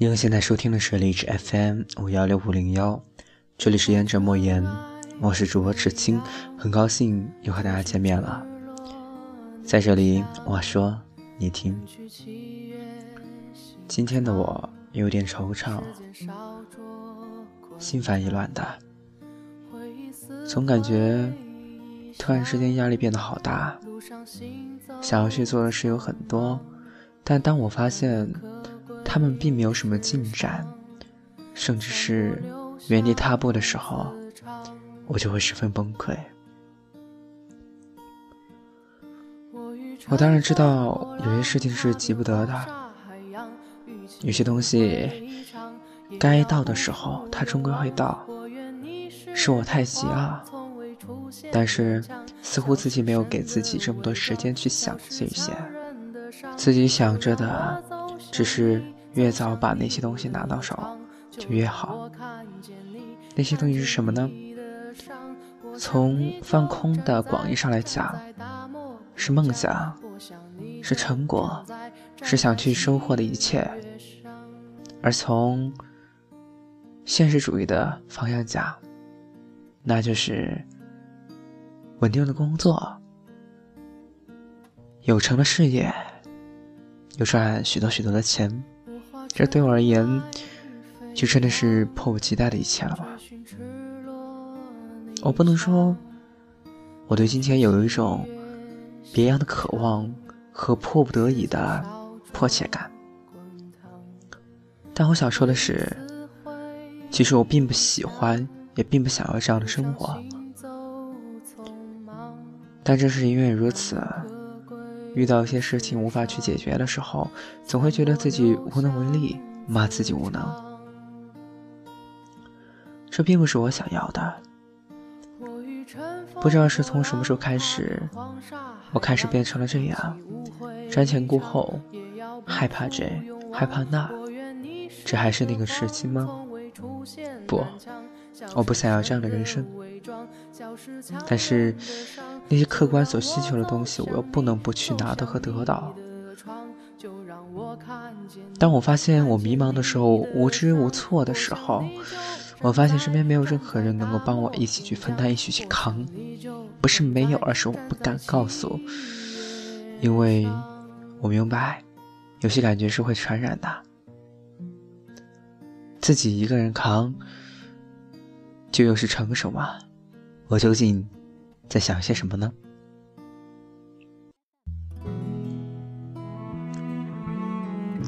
您现在收听的是荔枝 FM 五幺六五零幺，这里是言者莫言，我是主播赤青，很高兴又和大家见面了。在这里，我说你听，今天的我有点惆怅，心烦意乱的，总感觉突然之间压力变得好大，想要去做的事有很多，但当我发现。他们并没有什么进展，甚至是原地踏步的时候，我就会十分崩溃。我当然知道有些事情是急不得的，有些东西该到的时候它终归会到，是我太急了。但是似乎自己没有给自己这么多时间去想这些，自己想着的只是。越早把那些东西拿到手，就越好。那些东西是什么呢？从放空的广义上来讲，是梦想，是成果，是想去收获的一切；而从现实主义的方向讲，那就是稳定的工作，有成的事业，有赚许多许多的钱。这对我而言，就真的是迫不及待的一切了吧？我不能说我对金钱有一种别样的渴望和迫不得已的迫切感，但我想说的是，其实我并不喜欢，也并不想要这样的生活。但正是因为如此。遇到一些事情无法去解决的时候，总会觉得自己无能为力，骂自己无能。这并不是我想要的。不知道是从什么时候开始，我开始变成了这样：瞻前顾后，害怕这，害怕那。这还是那个时期吗？不，我不想要这样的人生。但是。那些客观所需求的东西，我又不能不去拿到和得到。当我发现我迷茫的时候，无知无措的时候，我发现身边没有任何人能够帮我一起去分担、一起去扛。不是没有，而是我不敢告诉，因为我明白，有些感觉是会传染的。自己一个人扛，这又是成熟吗？我究竟？在想些什么呢？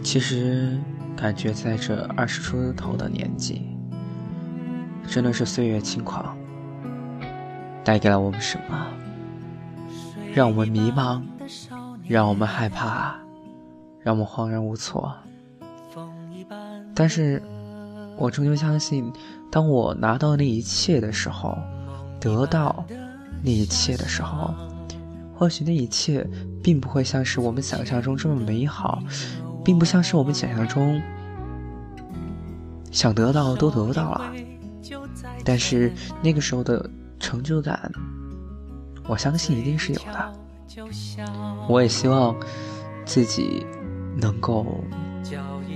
其实，感觉在这二十出头的年纪，真的是岁月轻狂，带给了我们什么？让我们迷茫，让我们害怕，让我们恍然无措。但是，我终究相信，当我拿到那一切的时候，得到。那一切的时候，或许那一切并不会像是我们想象中这么美好，并不像是我们想象中想得到都得到了。但是那个时候的成就感，我相信一定是有的。我也希望自己能够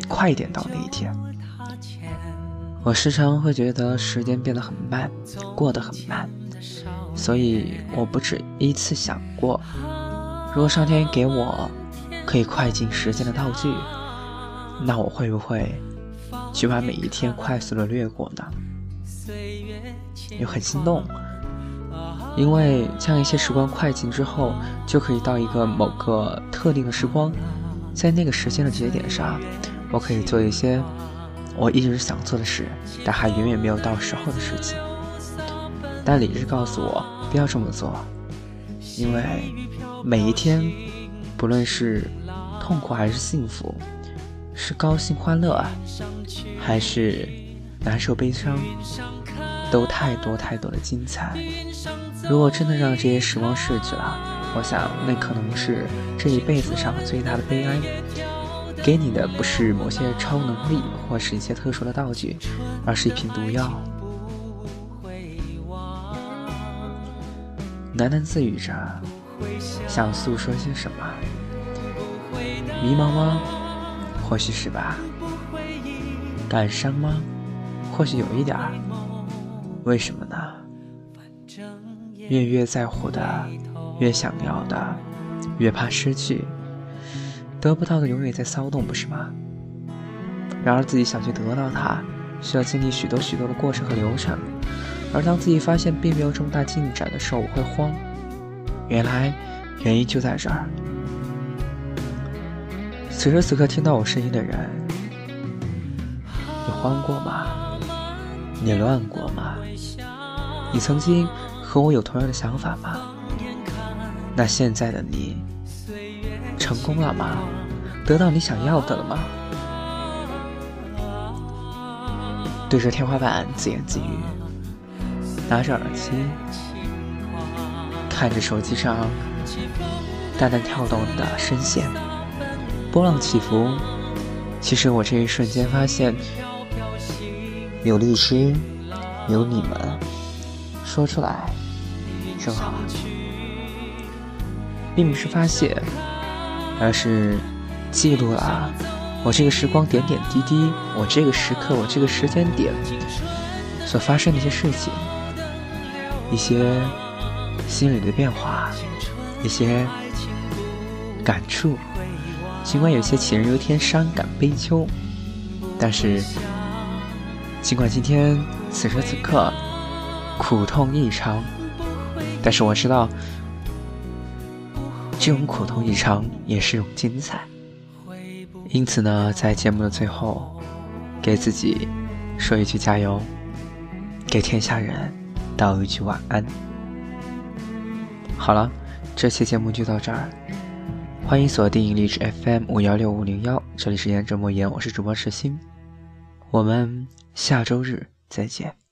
快一点到那一天。我时常会觉得时间变得很慢，过得很慢。所以我不止一次想过，如果上天给我可以快进时间的道具，那我会不会去把每一天快速的掠过呢？又很心动，因为将一些时光快进之后，就可以到一个某个特定的时光，在那个时间的节点上，我可以做一些我一直想做的事，但还远远没有到时候的事情。但理智告诉我不要这么做，因为每一天，不论是痛苦还是幸福，是高兴欢乐，还是难受悲伤，都太多太多的精彩。如果真的让这些时光逝去了，我想那可能是这一辈子上最大的悲哀。给你的不是某些超能力或是一些特殊的道具，而是一瓶毒药。喃喃自语着，想诉说些什么？迷茫吗？或许是吧。感伤吗？或许有一点儿。为什么呢？越越在乎的，越想要的，越怕失去。得不到的永远在骚动，不是吗？然而自己想去得到它，需要经历许多许多的过程和流程。而当自己发现并没有这么大进展的时候，我会慌。原来原因就在这儿。此时此刻听到我声音的人，你慌过吗？你乱过吗？你曾经和我有同样的想法吗？那现在的你，成功了吗？得到你想要的了吗？对着天花板自言自语，拿着耳机，看着手机上淡淡跳动的声线，波浪起伏。其实我这一瞬间发现，有律师，有你们，说出来正好，并不是发泄，而是记录了。我这个时光点点滴滴，我这个时刻，我这个时间点所发生的一些事情，一些心里的变化，一些感触。尽管有些杞人忧天、伤感悲秋，但是尽管今天此时此刻苦痛异常，但是我知道，这种苦痛异常也是一种精彩。因此呢，在节目的最后，给自己说一句加油，给天下人道一句晚安。好了，这期节目就到这儿，欢迎锁定励志 FM 五幺六五零幺，这里是言者莫言，我是主播赤心，我们下周日再见。